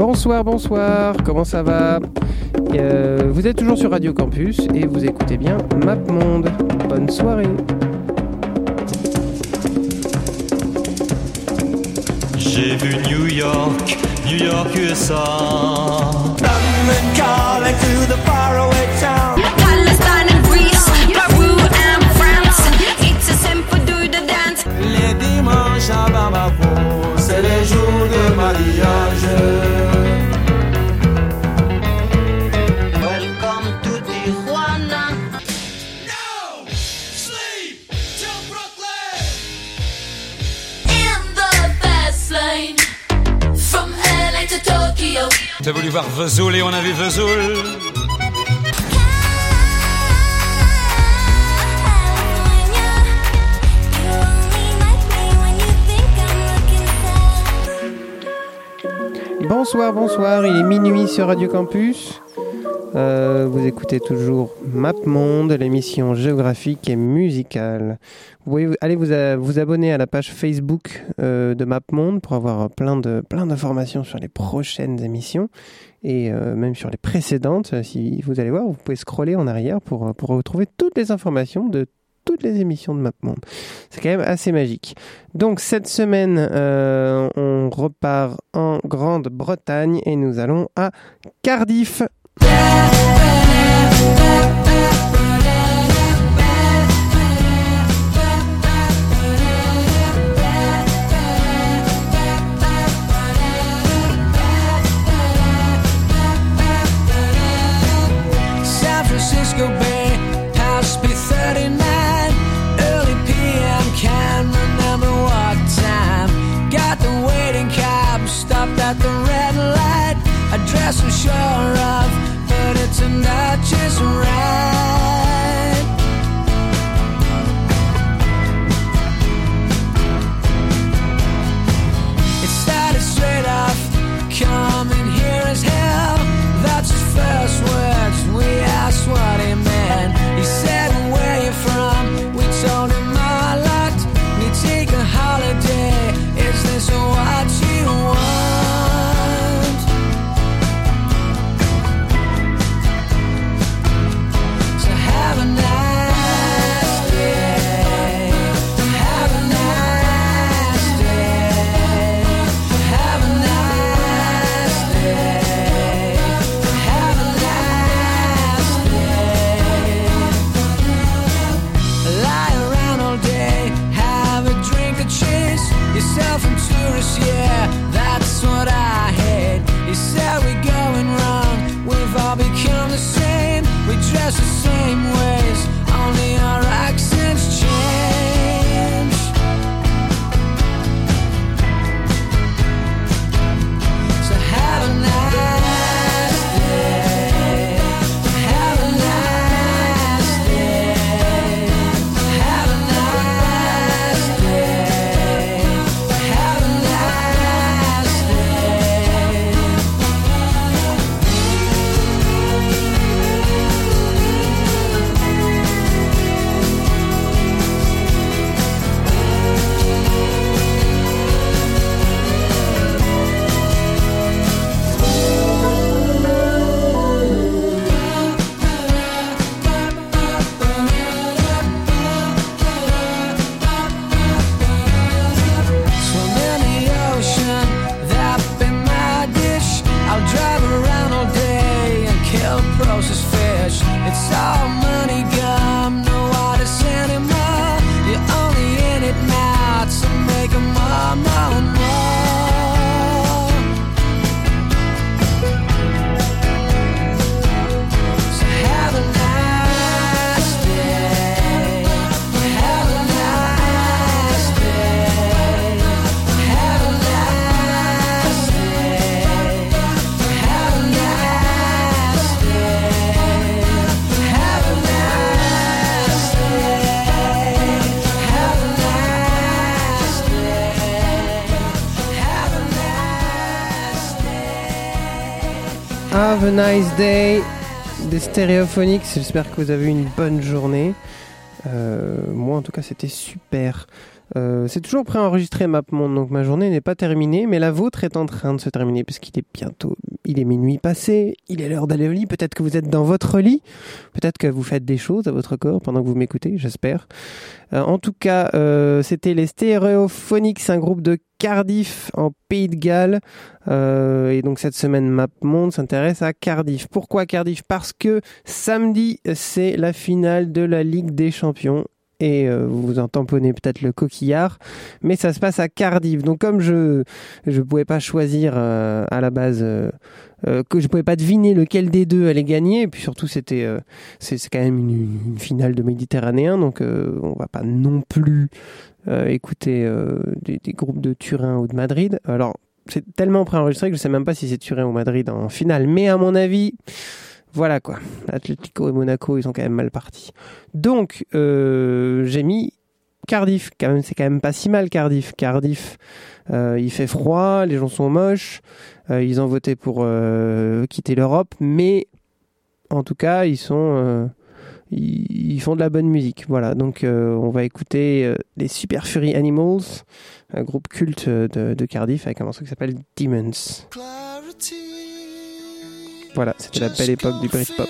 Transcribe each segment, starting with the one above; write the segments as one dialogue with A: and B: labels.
A: Bonsoir, bonsoir, comment ça va Euh, Vous êtes toujours sur Radio Campus et vous écoutez bien MapMonde. Bonne soirée.
B: J'ai vu New York, New York USA. T'as voulu voir Vesoul et on a vu Vesoul.
A: Bonsoir, bonsoir, il est minuit sur Radio Campus. Euh, vous écoutez toujours MapMonde, l'émission géographique et musicale. Vous pouvez aller vous, abonner à la page Facebook euh, de MapMonde pour avoir plein d'informations sur les prochaines émissions et euh, même sur les précédentes. Si vous allez voir, vous pouvez scroller en arrière pour, pour retrouver toutes les informations de toutes les émissions de MapMonde. C'est quand même assez magique. Donc cette semaine, euh, on repart en Grande-Bretagne et nous allons à Cardiff.
C: Nice day
A: des Stereophonics. J'espère que vous avez eu une bonne journée. Euh, moi, en tout cas, c'était super.
C: Euh, c'est toujours préenregistré MapMonde, donc ma journée n'est pas terminée, mais la vôtre est en train de se terminer puisqu'il est bientôt, il est minuit passé, il est l'heure d'aller au lit. Peut-être que vous êtes dans votre lit, peut-être que vous faites des choses à votre corps pendant que vous m'écoutez, j'espère. Euh, en tout cas, euh, c'était les Stéréophonics, un groupe de Cardiff en Pays de Galles. Euh, et donc cette semaine, MapMonde s'intéresse à Cardiff. Pourquoi Cardiff? Parce que samedi, c'est la finale de la Ligue des Champions et euh, vous en tamponnez peut-être le coquillard, mais ça se passe à Cardiff. Donc comme je je pouvais pas choisir euh, à la base euh, que je pouvais pas deviner lequel des deux allait gagner, et puis surtout c'était c'est quand même une, finale de Méditerranéen, donc on va pas non plus écouter des, groupes de Turin ou de Madrid. Alors c'est tellement préenregistré que je sais même pas si c'est Turin ou Madrid en finale, mais à mon avis voilà quoi. Atlético et Monaco, ils sont quand même mal partis. Donc, euh, j'ai mis Cardiff. C'est quand même pas si mal Cardiff. Cardiff, euh, il fait froid, les gens sont moches. euh, ils ont voté pour quitter l'Europe, mais en tout cas, ils sont, font de la bonne musique. Voilà. Donc, on va écouter les Super Fury Animals, un groupe culte de, de Cardiff avec un morceau qui s'appelle Demons. Voilà, c'était la belle époque du Britpop.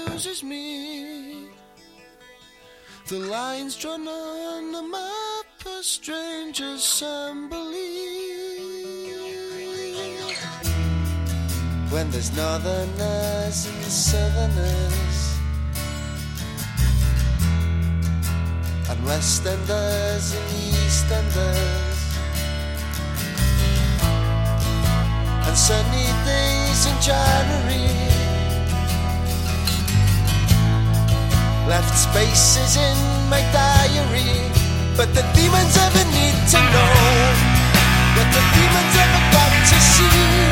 D: The lines drawn on the map are. When there's northerners and southerners, and westerners and and sunny days in January. Left spaces in my diary, but the demons ever need to know what the demons ever got to see.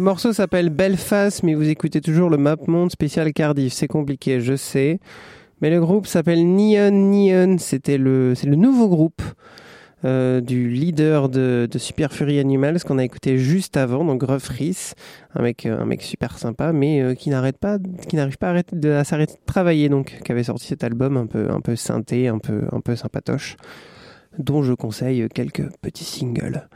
C: Le morceau s'appelle Belfast, mais vous écoutez toujours le Map Monde spécial Cardiff. C'est compliqué, je sais. Mais le groupe s'appelle Neon Neon. C'était le, c'est le nouveau groupe euh, du leader de, de Super Fury Animals qu'on a écouté juste avant, donc Gruff Rhys, un mec, euh, un mec super sympa, mais euh, qui n'arrête pas, qui n'arrive pas à, s'arrêter de travailler, donc qui avait sorti cet album un peu, un peu synthé, un peu, un peu sympatoche, dont je conseille quelques petits singles.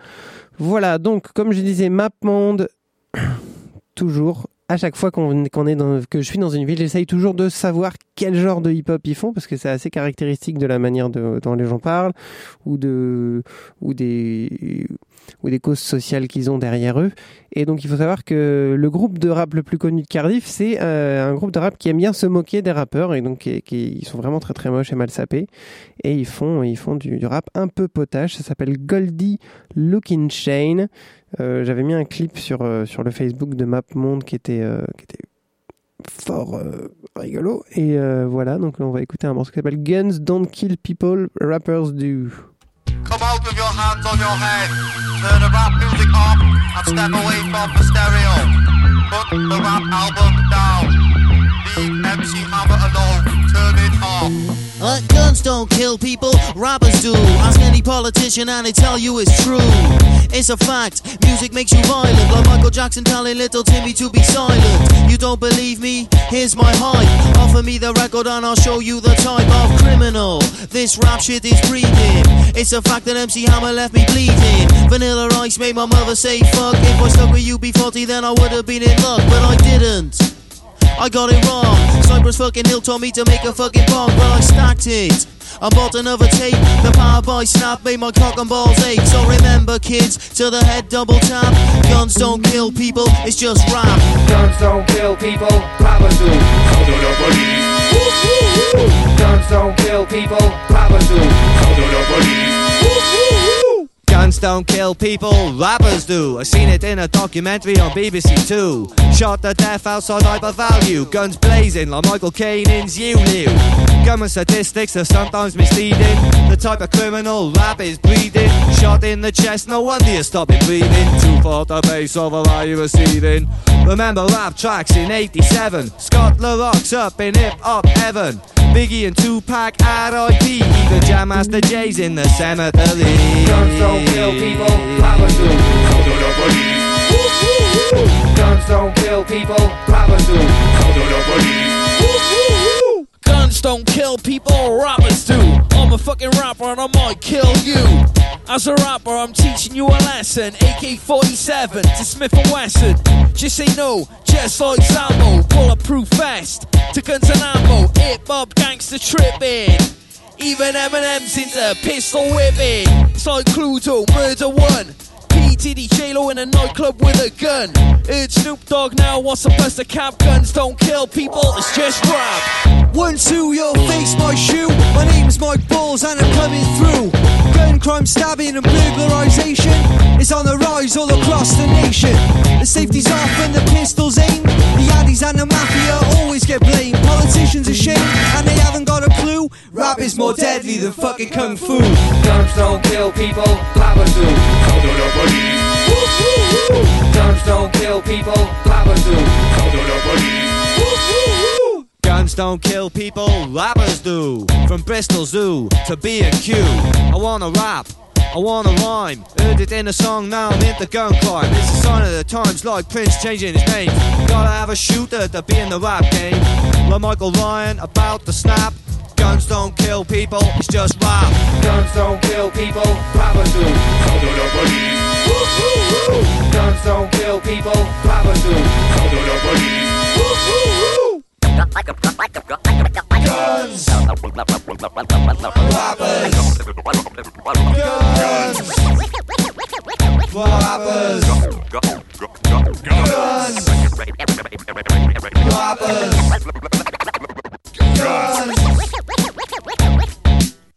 C: Voilà, donc comme je disais, Map Monde, toujours à chaque fois qu'on est dans, que je suis dans une ville, j'essaye toujours de savoir quel genre de hip-hop ils font parce que c'est assez caractéristique de la manière dont les gens parlent ou de ou des ou des causes sociales qu'ils ont derrière eux. Et donc il faut savoir que le groupe de rap le plus connu de Cardiff, c'est euh, un groupe de rap qui aime bien se moquer des rappeurs et donc qui, ils sont vraiment très très moches et mal sapés. Et ils font ils font du, du rap un peu potache. Ça s'appelle Goldie Looking Chain. Euh, J'avais mis un clip sur euh, sur le Facebook de MapMonde qui était euh, qui était fort euh, rigolo. Et euh, voilà, donc on va écouter un morceau qui s'appelle Guns Don't Kill People, Rappers Do.
E: Come out with your hands on your head. Turn the rap music off and step away from the stereo. Put the rap album down. Leave MC Hammer alone. Turn it off.
F: Uh, guns don't kill people, robbers do. Ask any politician and they tell you it's true. It's a fact, music makes you violent. Like Michael Jackson telling little Timmy to be silent. You don't believe me? Here's my hype. Offer me the record and I'll show you the type of criminal. This rap shit is breathing. It's a fact that MC Hammer left me bleeding. Vanilla Ice made my mother say fuck. If I stuck with UB40, then I would have been in luck, but I didn't. I got it wrong. Cypress fucking Hill told me to make a fucking bomb, but I stacked it. I bought another tape. The power boy snap made my cock and balls ache. So remember, kids, to the head double tap. Guns don't kill people, it's just rap.
G: Guns don't kill people, rappers do. So do the police. Guns don't kill people, rappers do. So do the police.
H: Guns don't kill people, rappers do. I seen it in a documentary on BBC Two. Shot to death outside hyper value. Guns blazing like Michael Caine in Zulu. Government statistics are sometimes misleading. The type of criminal rap is breeding. Shot in the chest, no wonder you're stopping breathing. Too far the base of a lie you receiving. Remember rap tracks in 87. Scott LaRock's up in hip hop heaven. Biggie and Tupac at IP. Even Jam Master J's in the cemetery.
G: Guns don't kill people, rappers do. Do the police. Guns don't kill people, rappers do. Do the police.
I: Guns don't kill people, robbers do. I'm a fucking rapper and I might kill you. As a rapper, I'm teaching you a lesson. AK 47 to Smith and Wesson. Just say no, just like Sammo. Bulletproof vest to guns and ammo. Hip hop gangster tripping. Even Eminem seems to pistol with me. So includes all murder one. P. Diddy, J-Lo in a nightclub with a gun. It's Snoop Dogg now wants to bust a cap. Guns don't kill people, it's just rap.
J: One, two, your face, my shoe. My name's Mike Balls and I'm coming through. Gun crime, stabbing and burglarization is on the rise all across the nation. The safety's off and the pistols aimed. The addies and the mafia always get blamed. Politicians ashamed and they haven't got a clue. Rap is more deadly than fucking kung fu.
G: Guns don't kill people, rappers do. So do the police. Guns don't kill people, rappers do. Do the police.
H: Guns don't kill people, rappers do. From Bristol Zoo to B&Q. I wanna rap, I wanna rhyme. Heard it in a song, now I'm into gun crime. It's a sign of the times, like Prince changing his name. Gotta have a shooter to be in the rap game. Like Michael Ryan, about to snap. Guns don't kill people, it's just rap.
G: Guns don't kill people, rappers do. So do the police. Guns don't kill people, rappers do. So do the police. Guns. Rappers. Guns. Rappers.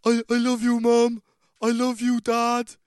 E: I, I love you, Mom. I love you, Dad.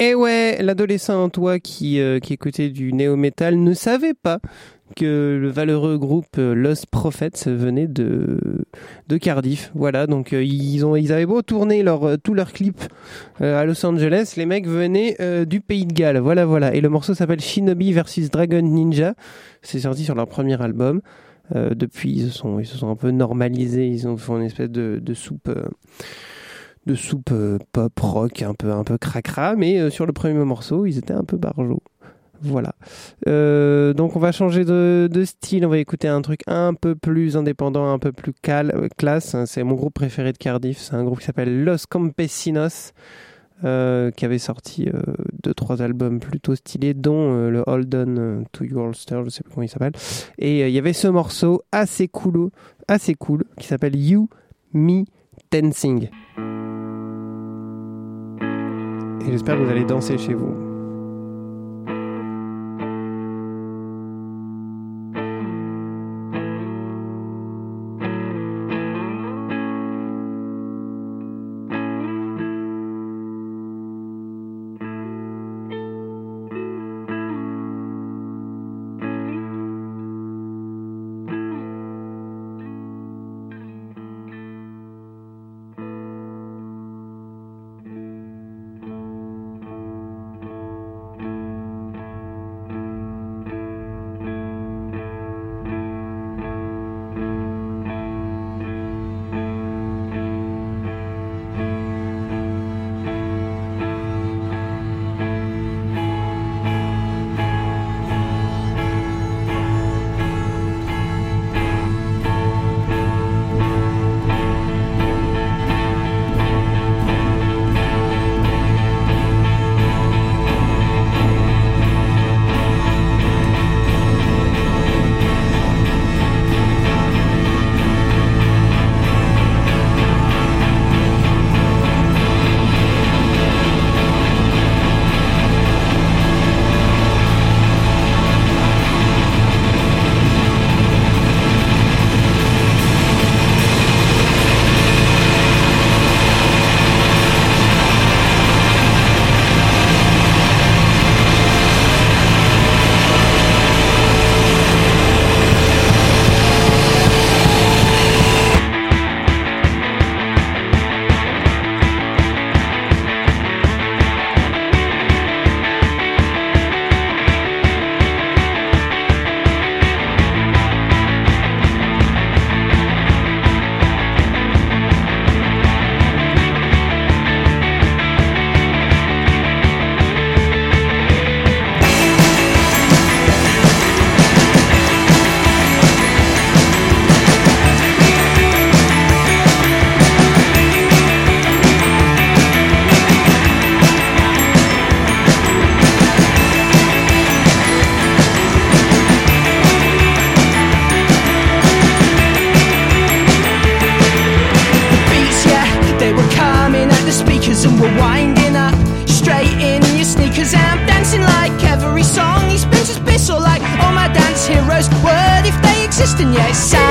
K: Et ouais, l'adolescent en toi qui, euh, qui écoutait du néo-metal ne savait pas que le valeureux groupe euh, Lost Prophets venait de, de Cardiff. Voilà, donc euh, ils, ont, ils avaient beau tourner leur, euh, tous leurs clips euh, à Los Angeles, les mecs venaient du pays de Galles. Voilà, voilà. Et le morceau s'appelle Shinobi versus Dragon Ninja. C'est sorti sur leur premier album. Depuis, ils se, sont, ils se sont un peu normalisés. Ils ont fait une espèce de, de soupe. De soupe euh, pop rock un peu un peu cracra mais euh, sur le premier morceau ils étaient un peu barjots. Voilà. Euh, donc on va changer de, de style. On va écouter un truc un peu plus indépendant un peu plus cal classe. C'est mon groupe préféré de Cardiff. C'est un groupe qui s'appelle Los Campesinos qui avait sorti euh, deux trois albums plutôt stylés dont le Hold On to Your Holster je sais plus comment il s'appelle. Et il y avait ce morceau assez cool assez cool qui s'appelle You Me Dancing j'espère que vous allez danser chez vous.
C: Yes, sir.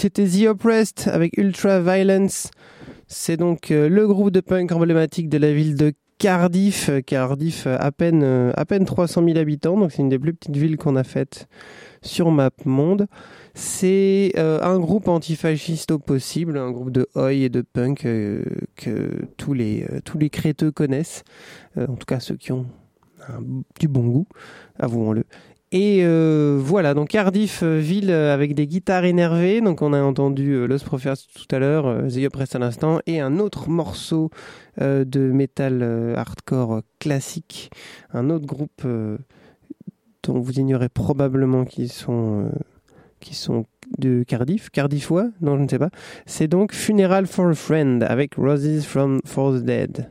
C: C'était The Oppressed avec Ultra Violence. C'est donc euh, le groupe de punk emblématique de la ville de Cardiff. Euh, Cardiff, euh, à peine, à peine 300 000 habitants, donc c'est une des plus petites villes qu'on a faites sur MapMonde. C'est un groupe antifasciste au possible, un groupe de oi et de punk que tous les, créteux connaissent, en tout cas ceux qui ont du bon goût, avouons-le. Et euh, voilà, donc Cardiff, euh, ville euh, avec des guitares énervées. Donc on a entendu euh, Los Prophets tout à l'heure, The Oppressed à l'instant, et un autre morceau de métal euh, hardcore classique. Un autre groupe dont vous ignorez probablement qui sont, qui sont de Cardiff. Cardiffois? Non, je ne sais pas. C'est donc Funeral for a Friend avec Roses from for the Dead.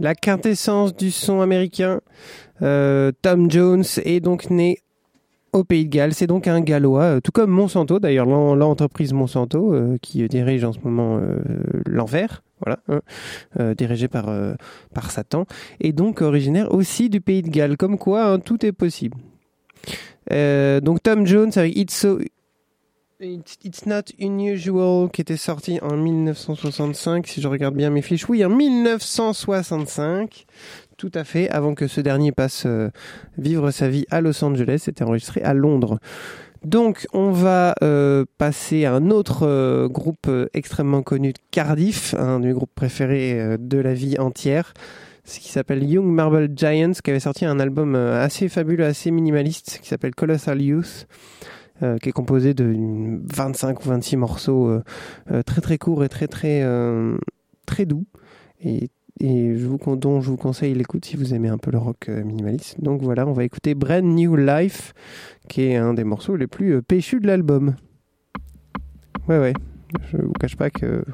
C: la quintessence du son américain. Euh, Tom Jones est donc né au Pays de Galles. C'est donc un Gallois, euh, tout comme Monsanto, d'ailleurs l'en- l'entreprise Monsanto euh, qui dirige en ce moment l'envers, voilà, hein, euh, dirigé par Satan, et donc originaire aussi du Pays de Galles. Comme quoi, hein, tout est possible. Donc Tom Jones avec It's So It's, Not Unusual qui était sorti en 1965 si je regarde bien mes fiches. Oui, en 1965. Tout à fait, avant que ce dernier passe euh, vivre sa vie à Los Angeles, c'était enregistré à Londres. Donc, on va euh, passer à un autre euh, groupe extrêmement connu de Cardiff, un de mes groupes préférés de la vie entière, ce qui s'appelle Young Marble Giants, qui avait sorti un album assez fabuleux, assez minimaliste, qui s'appelle Colossal Youth, euh, qui est composé de 25 ou 26 morceaux euh, euh, très très courts et très très très doux. Et je vous, dont je vous conseille l'écoute si vous aimez un peu le rock minimaliste. Donc voilà, on va écouter Brand New Life, qui est un des morceaux les plus péchus de l'album. Ouais, ouais, je vous cache pas que.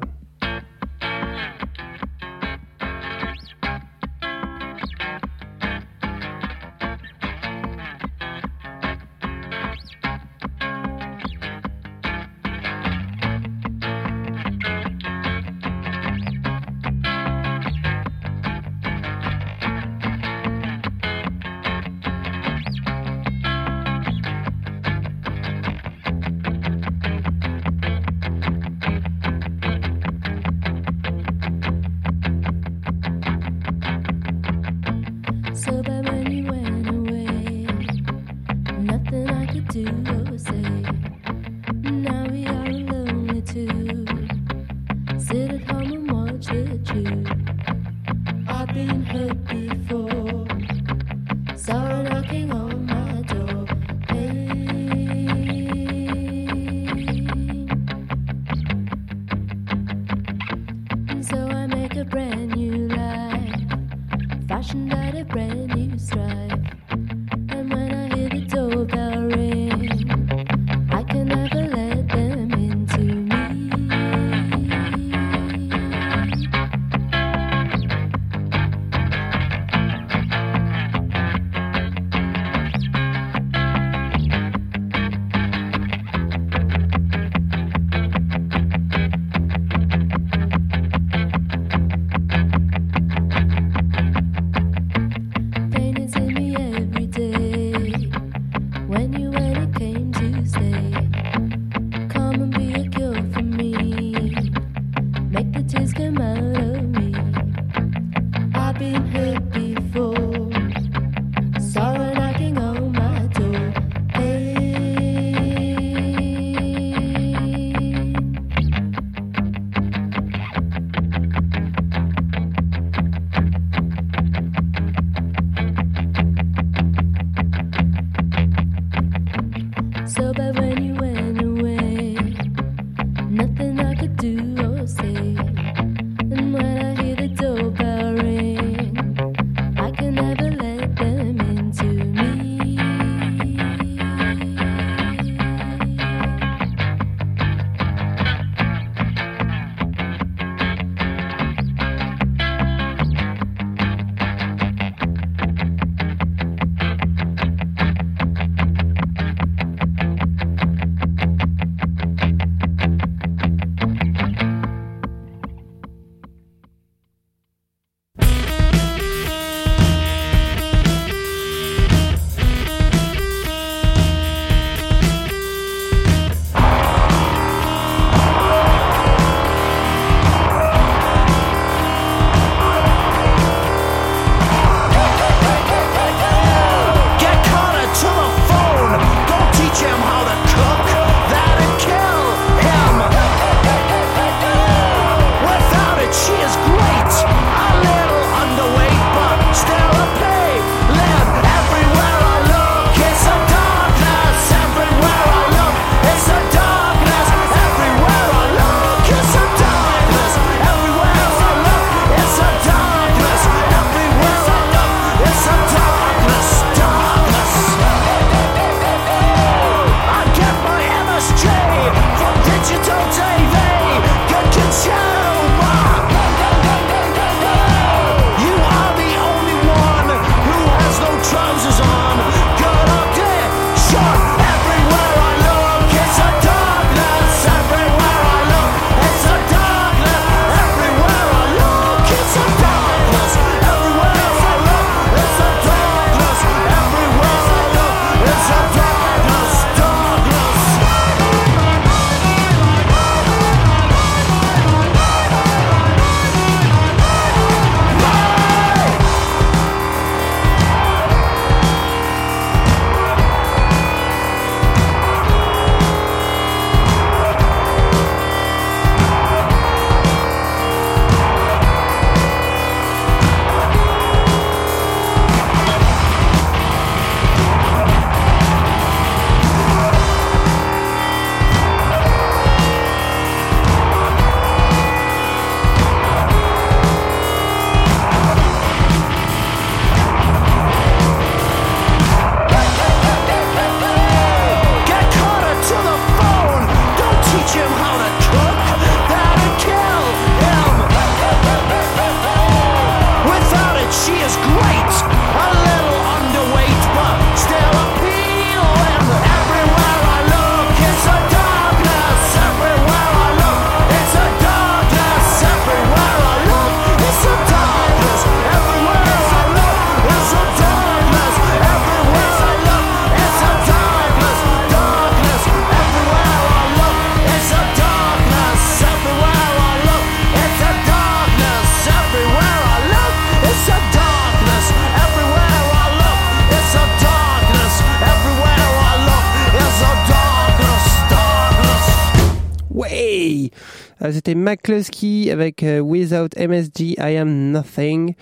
L: Euh, c'était McCluskey avec euh, Without MSG, I Am Nothing.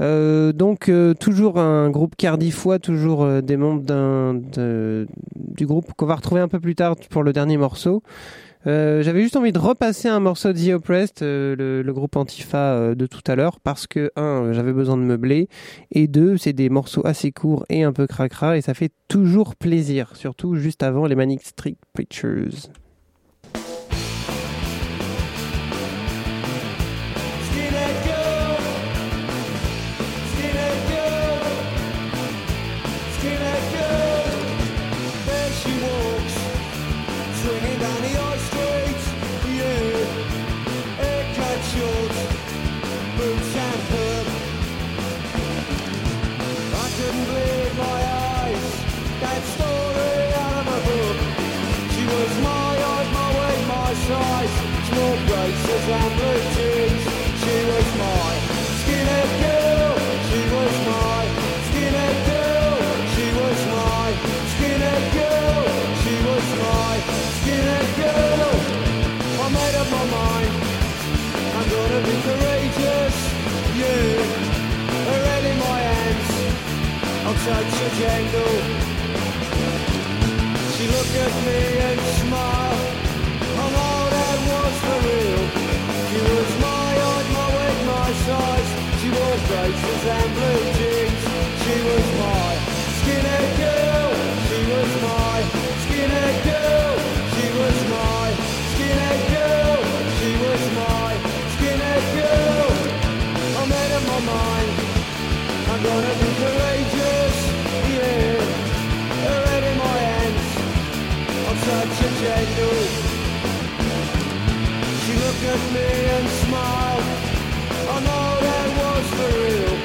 L: Euh, donc euh, toujours un groupe cardiffois, toujours euh, des membres d'un, de, du groupe qu'on va retrouver un peu plus tard pour le dernier morceau. J'avais juste envie de repasser un morceau de The Oppressed, le, le, groupe Antifa de tout à l'heure, parce que un, j'avais besoin de meubler, et deux, c'est des morceaux assez courts et un peu cracra, et ça fait toujours plaisir, surtout juste avant les Manic Street Preachers.
M: such a tangle. She looked at me and smiled. I know that was for real. She was my height, my weight, my size. She wore braces and blue looked at me and smiled.
L: I know that was for real.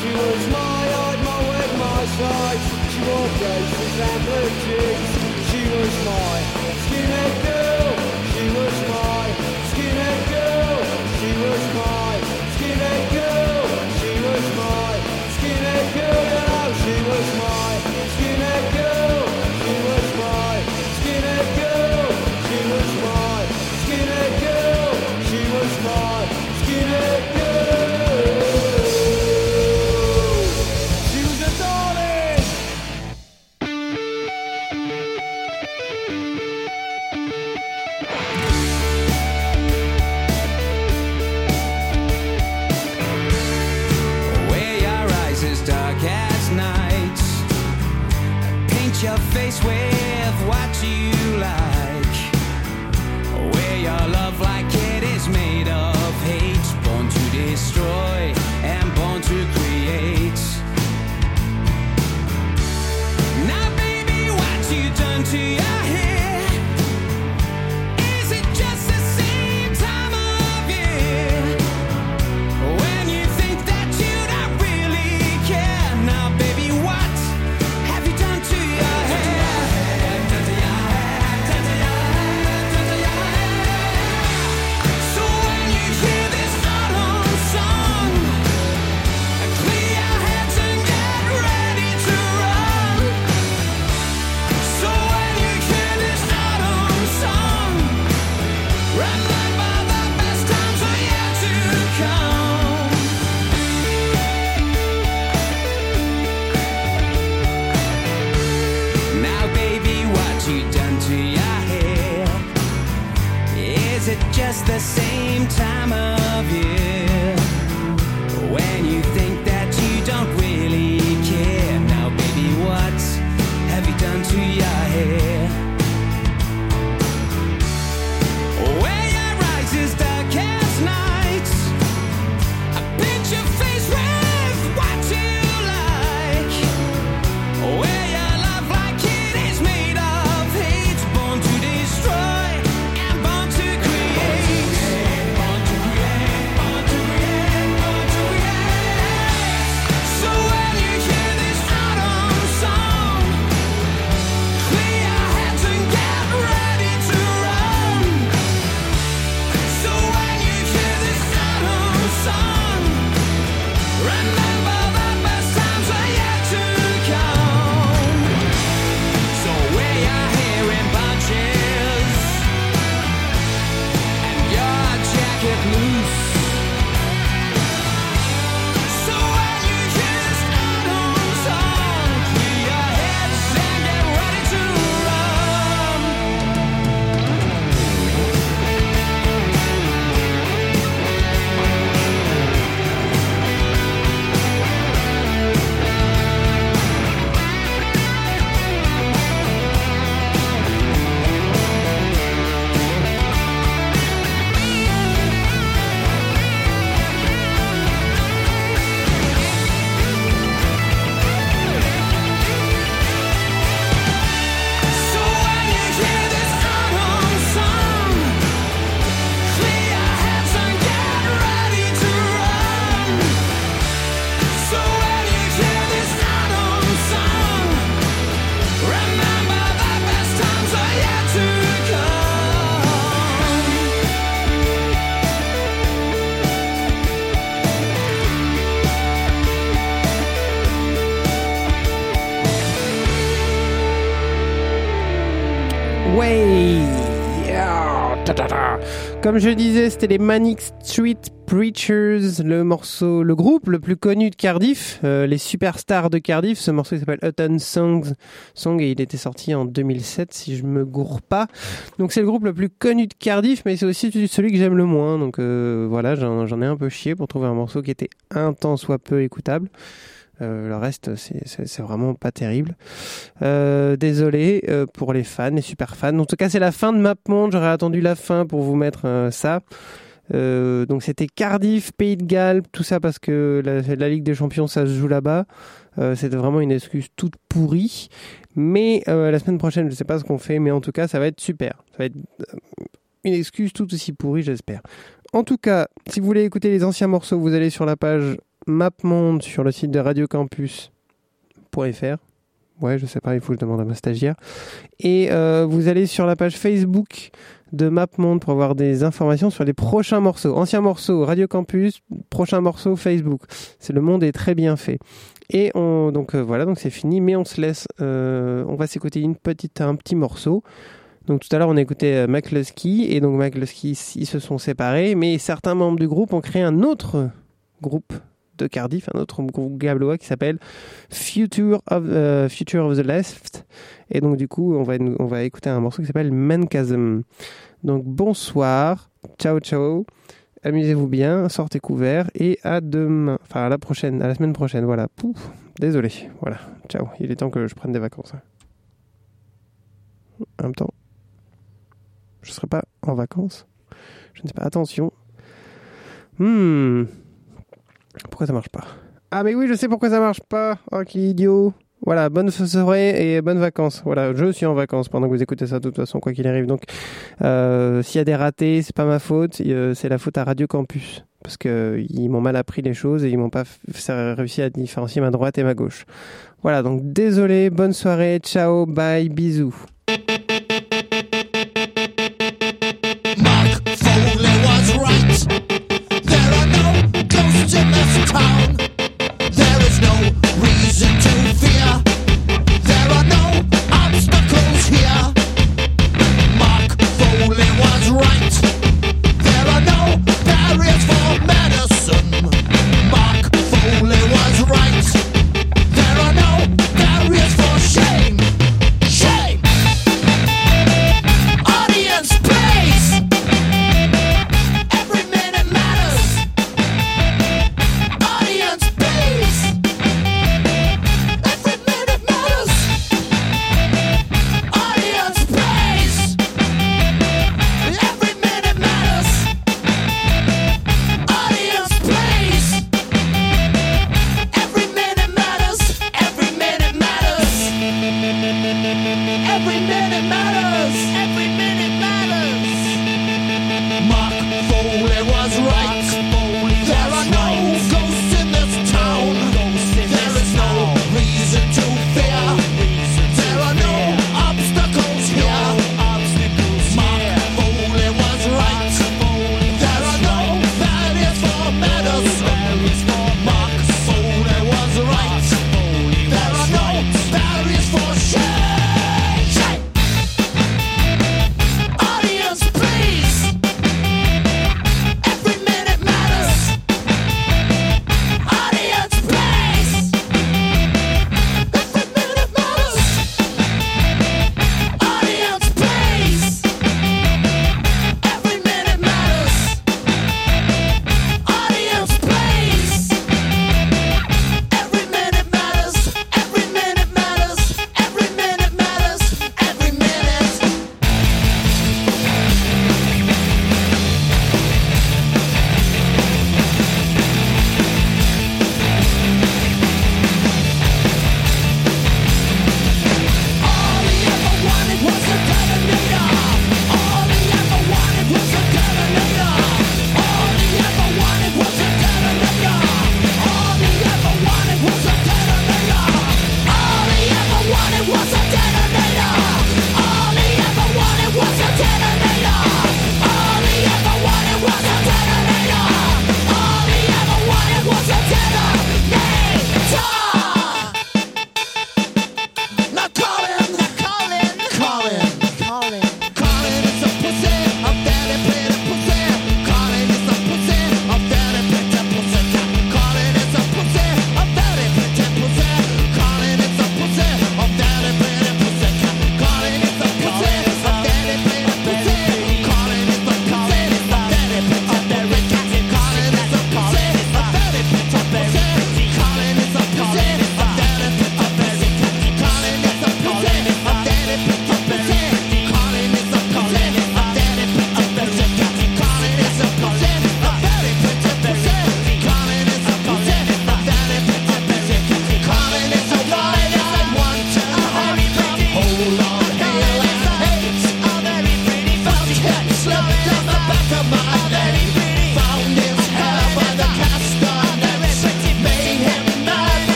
L: She was my eye, my wig, my sight. She wore braces and blue jeans. She was my skinhead
C: Comme je disais, c'était les Manic Street Preachers, le morceau, le groupe le plus connu de Cardiff, euh, les superstars de Cardiff. Ce morceau s'appelle Hutton Songs, Song et il était sorti en 2007 si je me gourre pas. Donc c'est le groupe le plus connu de Cardiff, mais c'est aussi celui que j'aime le moins. Donc euh, voilà, j'en ai un peu chié pour trouver un morceau qui était un temps soit peu écoutable. Euh, le reste, c'est vraiment pas terrible. Euh, désolé euh, pour les fans, les super fans. En tout cas, c'est la fin de MapMonde. J'aurais attendu la fin pour vous mettre ça. Donc c'était Cardiff, Pays de Galles, tout ça parce que la, Ligue des Champions, ça se joue là-bas. C'était vraiment une excuse toute pourrie. Mais la semaine prochaine, je ne sais pas ce qu'on fait, mais en tout cas, ça va être super. Ça va être une excuse tout aussi pourrie, j'espère. En tout cas, si vous voulez écouter les anciens morceaux, vous allez sur la page MapMonde sur le site de radiocampus.fr. Ouais, je sais pas, il faut que je demande à ma stagiaire. Et euh, vous allez sur la page Facebook de MapMonde pour avoir des informations sur les prochains morceaux. Anciens morceaux, Radio Campus, prochains morceaux, Facebook. C'est le monde est très bien fait. Et on, donc euh, voilà, donc c'est fini, mais on se laisse, euh, on va s'écouter une petite, un petit morceau. Donc tout à l'heure on euh, McLusky et donc McLusky ils se sont séparés, mais certains membres du groupe ont créé un autre groupe de Cardiff, un autre groupe gablois qui s'appelle Future of, euh, the Left. Et donc du coup on va, écouter un morceau qui s'appelle Mancasm. Donc bonsoir, ciao ciao, amusez-vous bien, sortez couverts et à demain, enfin à la prochaine, la semaine prochaine. Voilà, Pouf, désolé, voilà, ciao. Il est temps que je prenne des vacances. hein. En même temps, je ne serai pas en vacances. Je ne sais pas. Attention. Hmm. Pourquoi ça marche pas? Ah mais oui, je sais pourquoi ça marche pas. Oh, quel idiot. Voilà, bonne soirée et bonnes vacances. Voilà, je suis en vacances pendant que vous écoutez ça de toute façon, quoi qu'il arrive. Donc, euh, s'il y a des ratés, c'est pas ma faute, c'est la faute à Radio Campus. Parce que ils m'ont mal appris les choses et ils m'ont pas réussi à différencier ma droite et ma gauche. Voilà, donc désolé, bonne soirée, ciao, bye, bisous.